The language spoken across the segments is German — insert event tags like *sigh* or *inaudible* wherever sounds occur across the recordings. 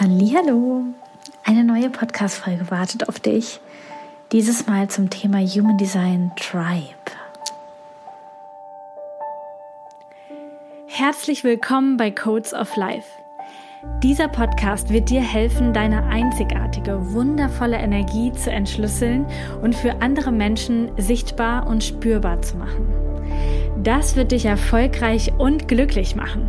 Hallo, eine neue Podcast-Folge wartet auf dich. Dieses Mal zum Thema Human Design Tribe. Herzlich willkommen bei Codes of Life. Dieser Podcast wird dir helfen, deine einzigartige, wundervolle Energie zu entschlüsseln und für andere Menschen sichtbar und spürbar zu machen. Das wird dich erfolgreich und glücklich machen.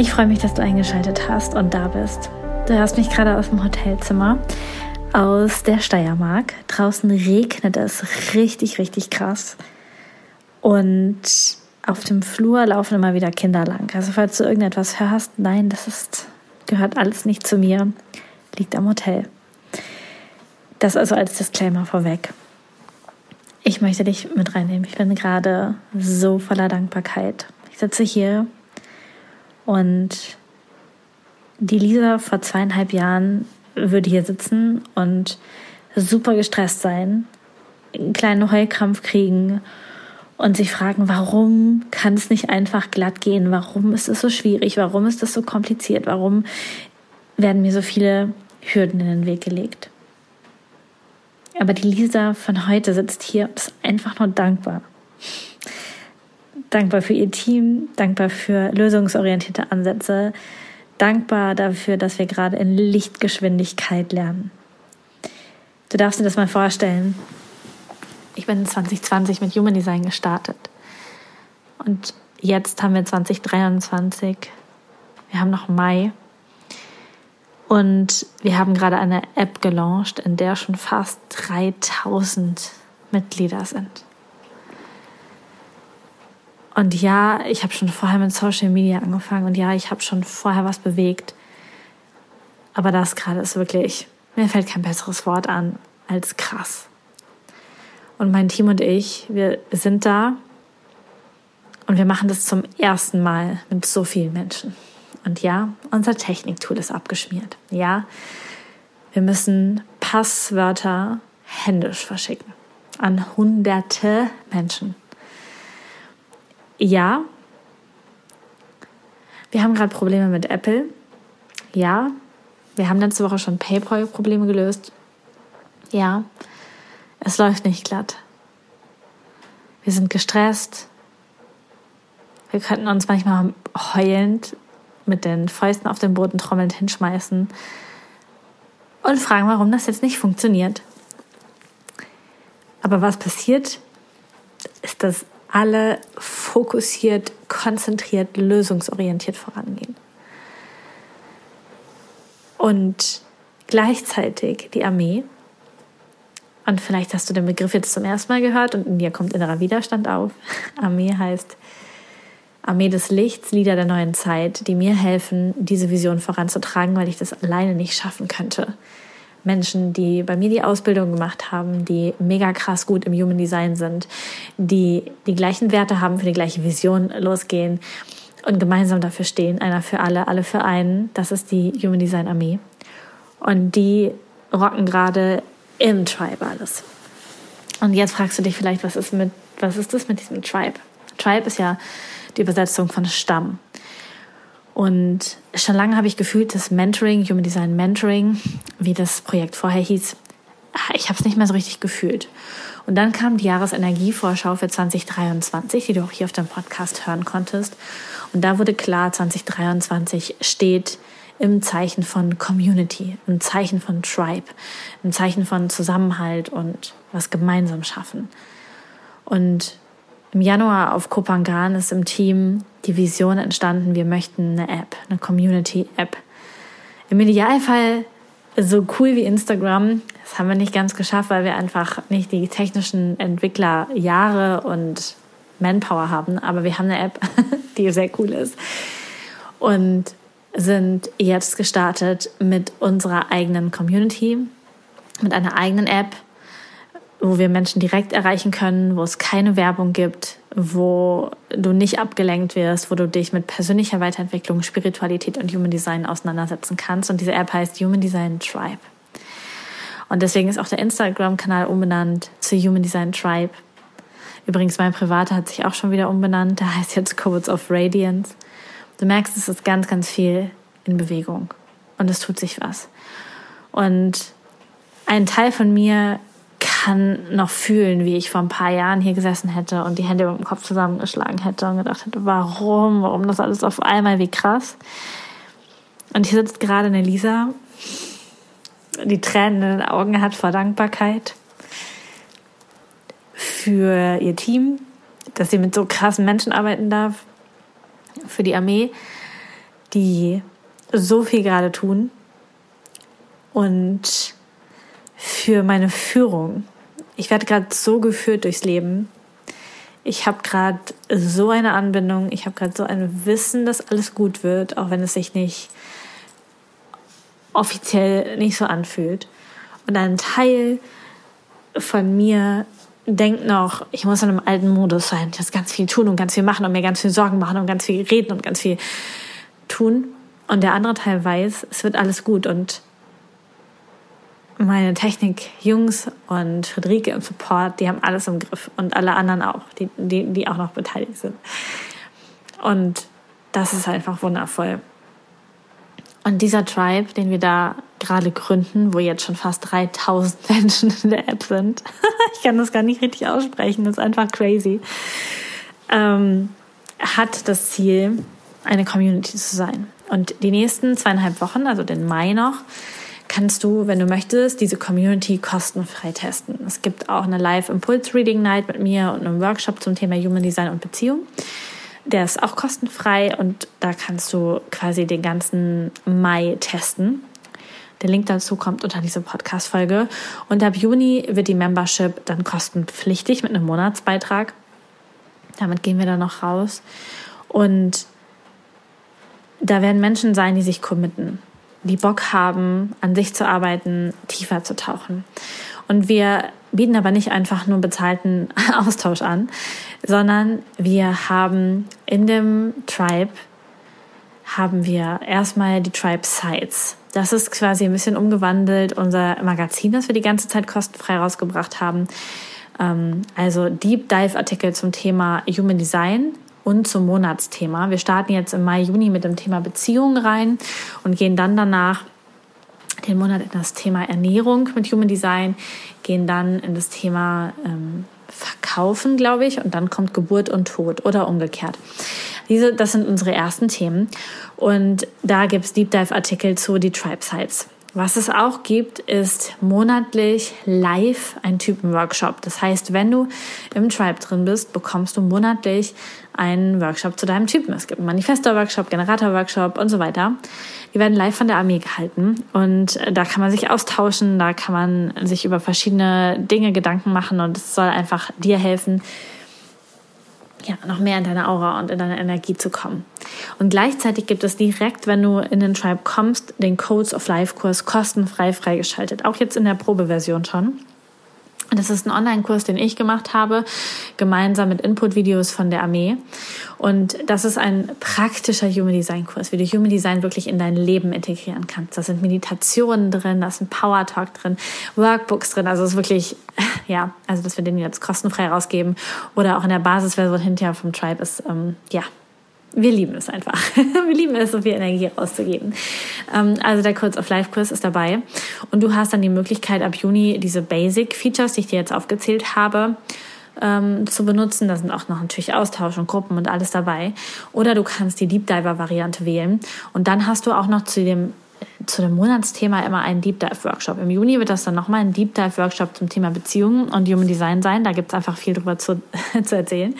Ich freue mich, dass du eingeschaltet hast und da bist. Du hörst mich gerade aus dem Hotelzimmer aus der Steiermark. Draußen regnet es richtig, richtig krass. Und auf dem Flur laufen immer wieder Kinder lang. Also falls du irgendetwas hörst, nein, das ist, gehört alles nicht zu mir. Liegt am Hotel. Das also als Disclaimer vorweg. Ich möchte dich mit reinnehmen. Ich bin gerade so voller Dankbarkeit. Ich sitze hier und die Lisa vor zweieinhalb Jahren würde hier sitzen und super gestresst sein, einen kleinen Heulkrampf kriegen und sich fragen, warum kann es nicht einfach glatt gehen? Warum ist es so schwierig? Warum ist es so kompliziert? Warum werden mir so viele Hürden in den Weg gelegt? Aber die Lisa von heute sitzt hier und ist einfach nur dankbar dankbar für ihr Team, dankbar für lösungsorientierte Ansätze, dankbar dafür, dass wir gerade in Lichtgeschwindigkeit lernen. Du darfst dir das mal vorstellen. Ich bin 2020 mit Human Design gestartet. Und jetzt haben wir 2023. Wir haben noch Mai. Und wir haben gerade eine App gelauncht, in der schon fast 3000 Mitglieder sind. Und ja, ich habe schon vorher mit Social Media angefangen und ja, ich habe schon vorher was bewegt. Aber das gerade ist wirklich, mir fällt kein besseres Wort an als krass. Und mein Team und ich, wir sind da und wir machen das zum ersten Mal mit so vielen Menschen. Und ja, unser Techniktool ist abgeschmiert. Ja, wir müssen Passwörter händisch verschicken an hunderte Menschen. Ja, wir haben gerade Probleme mit Apple. Ja, wir haben letzte Woche schon PayPal-Probleme gelöst. Ja, es läuft nicht glatt. Wir sind gestresst. Wir könnten uns manchmal heulend mit den Fäusten auf den Boden trommelnd hinschmeißen und fragen, warum das jetzt nicht funktioniert. Aber was passiert, ist, dass alle fokussiert, konzentriert, lösungsorientiert vorangehen. Und gleichzeitig die Armee, und vielleicht hast du den Begriff jetzt zum ersten Mal gehört und in dir kommt innerer Widerstand auf. *laughs* Armee heißt Armee des Lichts, Lieder der neuen Zeit, die mir helfen, diese Vision voranzutragen, weil ich das alleine nicht schaffen könnte. Menschen, die bei mir die Ausbildung gemacht haben, die mega krass gut im Human Design sind, die die gleichen Werte haben, für die gleiche Vision losgehen und gemeinsam dafür stehen, einer für alle, alle für einen. Das ist die Human Design Armee. Und die rocken gerade im Tribe alles. Und jetzt fragst du dich vielleicht, was ist mit, was ist das mit diesem Tribe? Tribe ist ja die Übersetzung von Stamm. Und schon lange habe ich gefühlt, dass Mentoring, Human Design Mentoring, wie das Projekt vorher hieß, ah, ich habe es nicht mehr so richtig gefühlt. Und dann kam die Jahresenergievorschau für 2023, die du auch hier auf dem Podcast hören konntest. Und da wurde klar, 2023 steht im Zeichen von Community, im Zeichen von Tribe, im Zeichen von Zusammenhalt und was gemeinsam schaffen. Und im Januar auf Kopangan ist im Team die Vision entstanden, wir möchten eine App, eine Community-App. Im Idealfall so cool wie Instagram. Das haben wir nicht ganz geschafft, weil wir einfach nicht die technischen Entwicklerjahre und Manpower haben. Aber wir haben eine App, *laughs* die sehr cool ist. und sind jetzt gestartet mit unserer eigenen Community, mit einer eigenen App, wo wir Menschen direkt erreichen können, wo es keine Werbung gibt, wo du nicht abgelenkt wirst, wo du dich mit persönlicher Weiterentwicklung, Spiritualität und Human Design auseinandersetzen kannst. Und diese App heißt Human Design Tribe. Und deswegen ist auch der Instagram-Kanal umbenannt zu Human Design Tribe. Übrigens, mein privater hat sich auch schon wieder umbenannt. Der heißt jetzt Codes of Radiance. Du merkst, es ist ganz, ganz viel in Bewegung. Und es tut sich was. Und ein Teil von mir kann noch fühlen, wie ich vor ein paar Jahren hier gesessen hätte und die Hände über dem Kopf zusammengeschlagen hätte und gedacht hätte, warum, warum das alles auf einmal, wie krass. Und hier sitzt gerade eine Lisa, die Tränen in den Augen hat vor Dankbarkeit für ihr Team, dass sie mit so krassen Menschen arbeiten darf, für die Armee, die so viel gerade tun und für meine Führung. Ich werde gerade so geführt durchs Leben. Ich habe gerade so eine Anbindung, ich habe gerade so ein Wissen, dass alles gut wird, auch wenn es sich nicht offiziell nicht so anfühlt. Und ein Teil von mir denkt noch, ich muss in einem alten Modus sein, ich muss ganz viel tun und ganz viel machen und mir ganz viel Sorgen machen und ganz viel reden und ganz viel tun. Und der andere Teil weiß, es wird alles gut und meine Technik-Jungs und Friederike im Support, die haben alles im Griff und alle anderen auch, die, die, die auch noch beteiligt sind. Und das ist einfach wundervoll. Und dieser Tribe, den wir da gerade gründen, wo jetzt schon fast 3000 *laughs* Menschen in der App sind, *laughs* ich kann das gar nicht richtig aussprechen, das ist einfach crazy, ähm, hat das Ziel, eine Community zu sein. Und die nächsten zweieinhalb Wochen, also den Mai noch, kannst du, wenn du möchtest, diese Community kostenfrei testen. Es gibt auch eine Live-Impulse-Reading-Night mit mir und einen Workshop zum Thema Human Design und Beziehung. Der ist auch kostenfrei und da kannst du quasi den ganzen Mai testen. Der Link dazu kommt unter dieser Podcast-Folge. Und ab Juni wird die Membership dann kostenpflichtig mit einem Monatsbeitrag. Damit gehen wir dann noch raus. Und da werden Menschen sein, die sich committen, die Bock haben, an sich zu arbeiten, tiefer zu tauchen. Und wir bieten aber nicht einfach nur bezahlten *laughs* Austausch an, sondern wir haben in dem Tribe haben wir erstmal die Tribe Sites. Das ist quasi ein bisschen umgewandelt unser Magazin, das wir die ganze Zeit kostenfrei rausgebracht haben. Ähm, also Deep Dive Artikel zum Thema Human Design und zum Monatsthema. Wir starten jetzt im Mai, Juni mit dem Thema Beziehungen rein und gehen dann danach den Monat in das Thema Ernährung mit Human Design, gehen dann in das Thema ähm, Verkaufen, glaube ich, und dann kommt Geburt und Tod oder umgekehrt. Diese, das sind unsere ersten Themen. Und da gibt es Deep Dive-Artikel zu die Tribe Sites. Was es auch gibt, ist monatlich live ein Typenworkshop. Das heißt, wenn du im Tribe drin bist, bekommst du monatlich einen Workshop zu deinem Typen. Es gibt einen Manifestor-Workshop, Generator-Workshop und so weiter. Die werden live von der Armee gehalten und da kann man sich austauschen, da kann man sich über verschiedene Dinge Gedanken machen und es soll einfach dir helfen, ja, noch mehr in deine Aura und in deine Energie zu kommen. Und gleichzeitig gibt es direkt, wenn du in den Tribe kommst, den Codes of Life Kurs kostenfrei freigeschaltet. Auch jetzt in der Probeversion schon. Das ist ein Online-Kurs, den ich gemacht habe, gemeinsam mit Input-Videos von der Armee. Und das ist ein praktischer Human Design-Kurs, wie du Human Design wirklich in dein Leben integrieren kannst. Da sind Meditationen drin, da ist ein Power Talk drin, Workbooks drin. Also es ist wirklich, *laughs* ja, also dass wir den jetzt kostenfrei rausgeben oder auch in der Basisversion hinterher vom Tribe ist, ähm, ja, wir lieben es einfach. *laughs* wir lieben es, so viel Energie rauszugeben. Ähm, also der Codes of Life Kurs ist dabei. Und du hast dann die Möglichkeit, ab Juni diese Basic Features, die ich dir jetzt aufgezählt habe, ähm, zu benutzen. Da sind auch noch natürlich Austausch und Gruppen und alles dabei. Oder du kannst die Deep Diver Variante wählen. Und dann hast du auch noch zu dem zu dem Monatsthema immer einen Deep Dive Workshop. Im Juni wird das dann nochmal ein Deep Dive Workshop zum Thema Beziehungen und Human Design sein. Da gibt es einfach viel drüber zu, *laughs* zu erzählen.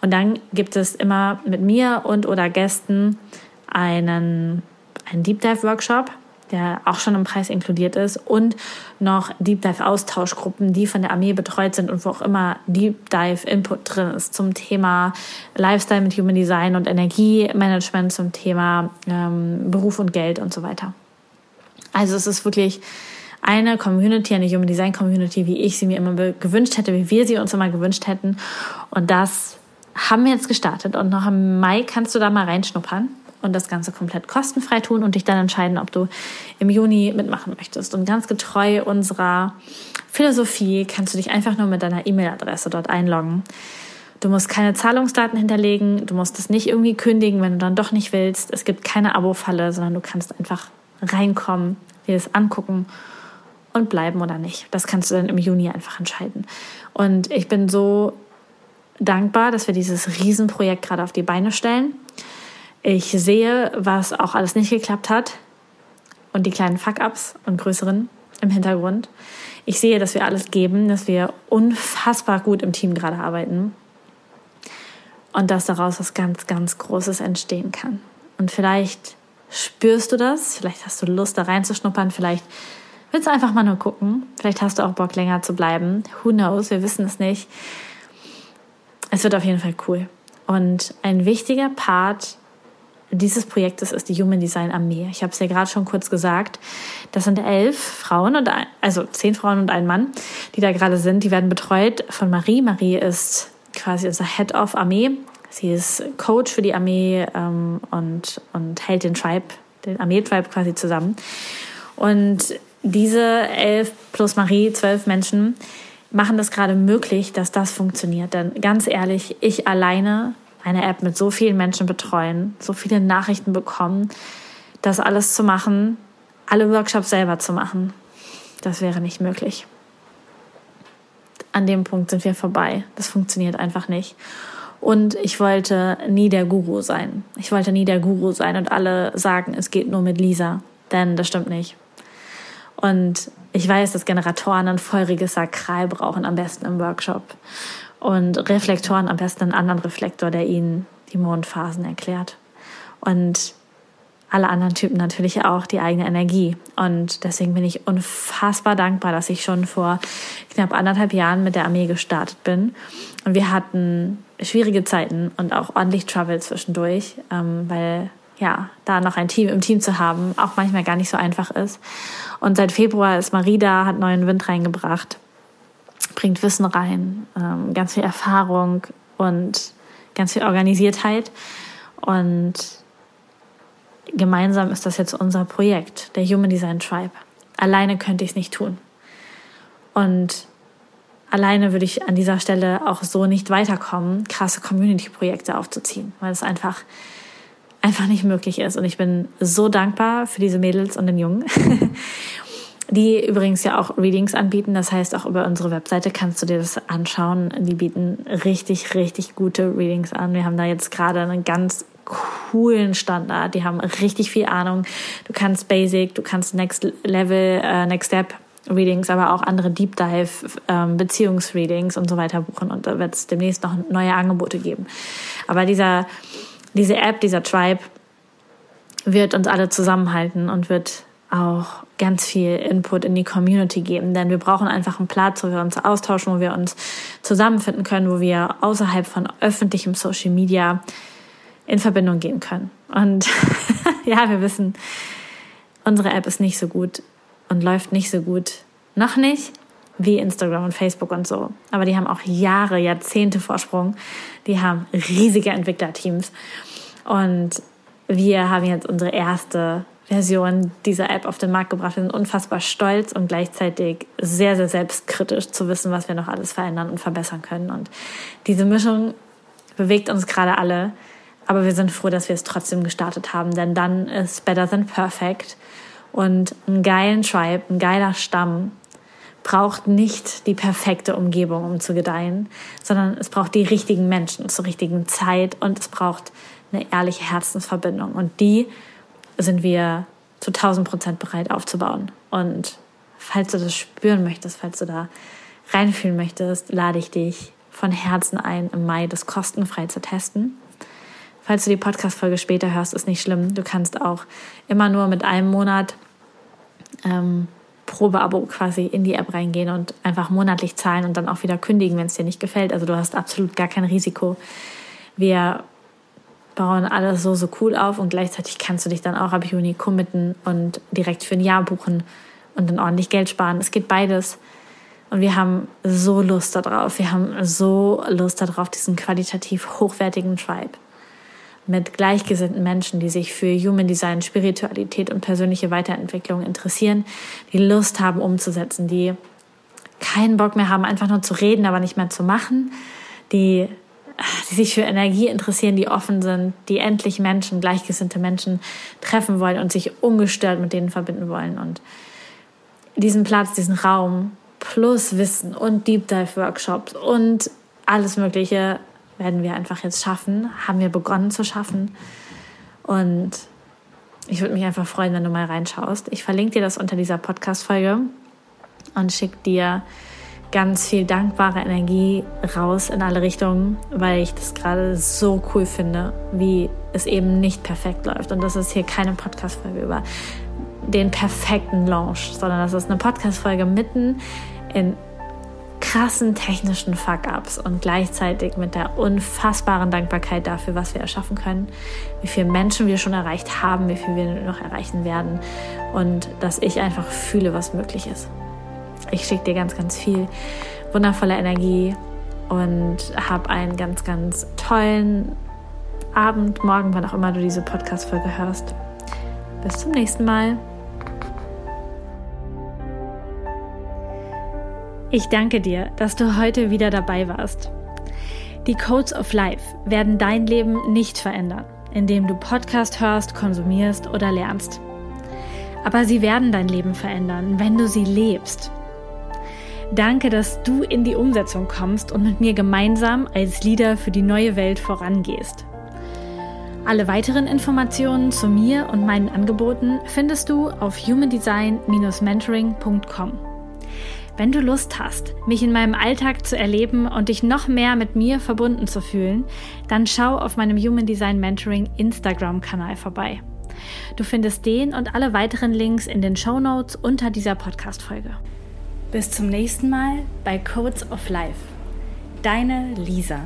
Und dann gibt es immer mit mir und oder Gästen einen, einen Deep Dive Workshop. Der auch schon im Preis inkludiert ist, und noch Deep Dive Austauschgruppen, die von der Armee betreut sind und wo auch immer Deep Dive Input drin ist zum Thema Lifestyle mit Human Design und Energiemanagement, zum Thema ähm, Beruf und Geld und so weiter. Also es ist wirklich eine Community, eine Human Design Community, wie ich sie mir immer gewünscht hätte, wie wir sie uns immer gewünscht hätten. Und das haben wir jetzt gestartet. Und noch im Mai kannst du da mal reinschnuppern und das Ganze komplett kostenfrei tun und dich dann entscheiden, ob du im Juni mitmachen möchtest. Und ganz getreu unserer Philosophie kannst du dich einfach nur mit deiner E-Mail-Adresse dort einloggen. Du musst keine Zahlungsdaten hinterlegen, du musst es nicht irgendwie kündigen, wenn du dann doch nicht willst. Es gibt keine Abo-Falle, sondern du kannst einfach reinkommen, dir das angucken und bleiben oder nicht. Das kannst du dann im Juni einfach entscheiden. Und ich bin so dankbar, dass wir dieses Riesenprojekt gerade auf die Beine stellen. Ich sehe, was auch alles nicht geklappt hat und die kleinen Fuck-ups und größeren im Hintergrund. Ich sehe, dass wir alles geben, dass wir unfassbar gut im Team gerade arbeiten und dass daraus was ganz, ganz Großes entstehen kann. Und vielleicht spürst du das, vielleicht hast du Lust da reinzuschnuppern, vielleicht willst du einfach mal nur gucken, vielleicht hast du auch Bock länger zu bleiben. Who knows, wir wissen es nicht. Es wird auf jeden Fall cool. Und ein wichtiger Part dieses Projektes ist die Human Design Armee. Ich habe es ja gerade schon kurz gesagt. Das sind elf Frauen und ein, also zehn Frauen und ein Mann, die da gerade sind. Die werden betreut von Marie. Marie ist quasi unser Head of Armee. Sie ist Coach für die Armee ähm, und, und hält den Tribe, den Armee-Tribe quasi zusammen. Und diese elf plus Marie, zwölf Menschen, machen das gerade möglich, dass das funktioniert. Denn ganz ehrlich, ich alleine eine App mit so vielen Menschen betreuen, so viele Nachrichten bekommen, das alles zu machen, alle Workshops selber zu machen, das wäre nicht möglich. An dem Punkt sind wir vorbei. Das funktioniert einfach nicht. Und ich wollte nie der Guru sein. Ich wollte nie der Guru sein und alle sagen, es geht nur mit Lisa. Denn das stimmt nicht. Und ich weiß, dass Generatoren ein feuriges Sakral brauchen, am besten im Workshop und Reflektoren am besten einen anderen Reflektor, der ihnen die Mondphasen erklärt. Und alle anderen Typen natürlich auch die eigene Energie. Und deswegen bin ich unfassbar dankbar, dass ich schon vor knapp anderthalb Jahren mit der Armee gestartet bin. Und wir hatten schwierige Zeiten und auch ordentlich Trouble zwischendurch, ähm, weil ja, da noch ein Team im Team zu haben, auch manchmal gar nicht so einfach ist. Und seit Februar ist Marie da, hat neuen Wind reingebracht bringt Wissen rein, ähm, ganz viel Erfahrung und ganz viel Organisiertheit. Und gemeinsam ist das jetzt unser Projekt, der Human Design Tribe. Alleine könnte ich es nicht tun. Und alleine würde ich an dieser Stelle auch so nicht weiterkommen, krasse Community-Projekte aufzuziehen, weil es einfach, einfach nicht möglich ist. Und ich bin so dankbar für diese Mädels und den Jungen. *laughs* die übrigens ja auch Readings anbieten. Das heißt, auch über unsere Webseite kannst du dir das anschauen. Die bieten richtig, richtig gute Readings an. Wir haben da jetzt gerade einen ganz coolen Standard. Die haben richtig viel Ahnung. Du kannst Basic, du kannst Next Level, äh, Next Step Readings, aber auch andere Deep Dive ähm, Beziehungsreadings und so weiter buchen. Und da wird es demnächst noch neue Angebote geben. Aber dieser, diese App, dieser Tribe wird uns alle zusammenhalten und wird auch ganz viel Input in die Community geben, denn wir brauchen einfach einen Platz, wo wir uns austauschen, wo wir uns zusammenfinden können, wo wir außerhalb von öffentlichem Social Media in Verbindung gehen können. Und *laughs* ja, wir wissen, unsere App ist nicht so gut und läuft nicht so gut. Noch nicht wie Instagram und Facebook und so. Aber die haben auch Jahre, Jahrzehnte Vorsprung. Die haben riesige Entwicklerteams. Und wir haben jetzt unsere erste Version dieser App auf den Markt gebracht. Wir sind unfassbar stolz und gleichzeitig sehr, sehr selbstkritisch zu wissen, was wir noch alles verändern und verbessern können. Und diese Mischung bewegt uns gerade alle. Aber wir sind froh, dass wir es trotzdem gestartet haben, denn dann ist better than perfect. Und einen geilen Tribe, ein geiler Stamm braucht nicht die perfekte Umgebung, um zu gedeihen, sondern es braucht die richtigen Menschen zur richtigen Zeit und es braucht eine ehrliche Herzensverbindung. Und die sind wir zu 1000 Prozent bereit aufzubauen. Und falls du das spüren möchtest, falls du da reinfühlen möchtest, lade ich dich von Herzen ein, im Mai das kostenfrei zu testen. Falls du die Podcast-Folge später hörst, ist nicht schlimm. Du kannst auch immer nur mit einem Monat ähm, Probeabo quasi in die App reingehen und einfach monatlich zahlen und dann auch wieder kündigen, wenn es dir nicht gefällt. Also du hast absolut gar kein Risiko. Wir bauen alles so, so cool auf und gleichzeitig kannst du dich dann auch ab Juni committen und direkt für ein Jahr buchen und dann ordentlich Geld sparen. Es geht beides. Und wir haben so Lust darauf. Wir haben so Lust darauf, diesen qualitativ hochwertigen Tribe mit gleichgesinnten Menschen, die sich für Human Design, Spiritualität und persönliche Weiterentwicklung interessieren, die Lust haben umzusetzen, die keinen Bock mehr haben, einfach nur zu reden, aber nicht mehr zu machen, die, die sich für Energie interessieren, die offen sind, die endlich Menschen, gleichgesinnte Menschen treffen wollen und sich ungestört mit denen verbinden wollen. Und diesen Platz, diesen Raum plus Wissen und Deep Dive Workshops und alles Mögliche werden wir einfach jetzt schaffen, haben wir begonnen zu schaffen. Und ich würde mich einfach freuen, wenn du mal reinschaust. Ich verlinke dir das unter dieser Podcast-Folge und schicke dir ganz viel dankbare Energie raus in alle Richtungen, weil ich das gerade so cool finde, wie es eben nicht perfekt läuft. Und das ist hier keine Podcast-Folge über den perfekten Launch, sondern das ist eine Podcast-Folge mitten in krassen technischen Fuck-ups und gleichzeitig mit der unfassbaren Dankbarkeit dafür, was wir erschaffen können, wie viele Menschen wir schon erreicht haben, wie viel wir noch erreichen werden und dass ich einfach fühle, was möglich ist. Ich schicke dir ganz, ganz viel wundervolle Energie und habe einen ganz, ganz tollen Abend, morgen, wann auch immer du diese Podcast-Folge hörst. Bis zum nächsten Mal. Ich danke dir, dass du heute wieder dabei warst. Die Codes of Life werden dein Leben nicht verändern, indem du Podcast hörst, konsumierst oder lernst. Aber sie werden dein Leben verändern, wenn du sie lebst. Danke, dass du in die Umsetzung kommst und mit mir gemeinsam als Leader für die neue Welt vorangehst. Alle weiteren Informationen zu mir und meinen Angeboten findest du auf humandesign-mentoring.com. Wenn du Lust hast, mich in meinem Alltag zu erleben und dich noch mehr mit mir verbunden zu fühlen, dann schau auf meinem Human Design Mentoring Instagram-Kanal vorbei. Du findest den und alle weiteren Links in den Show Notes unter dieser Podcast-Folge. Bis zum nächsten Mal bei Codes of Life. Deine Lisa.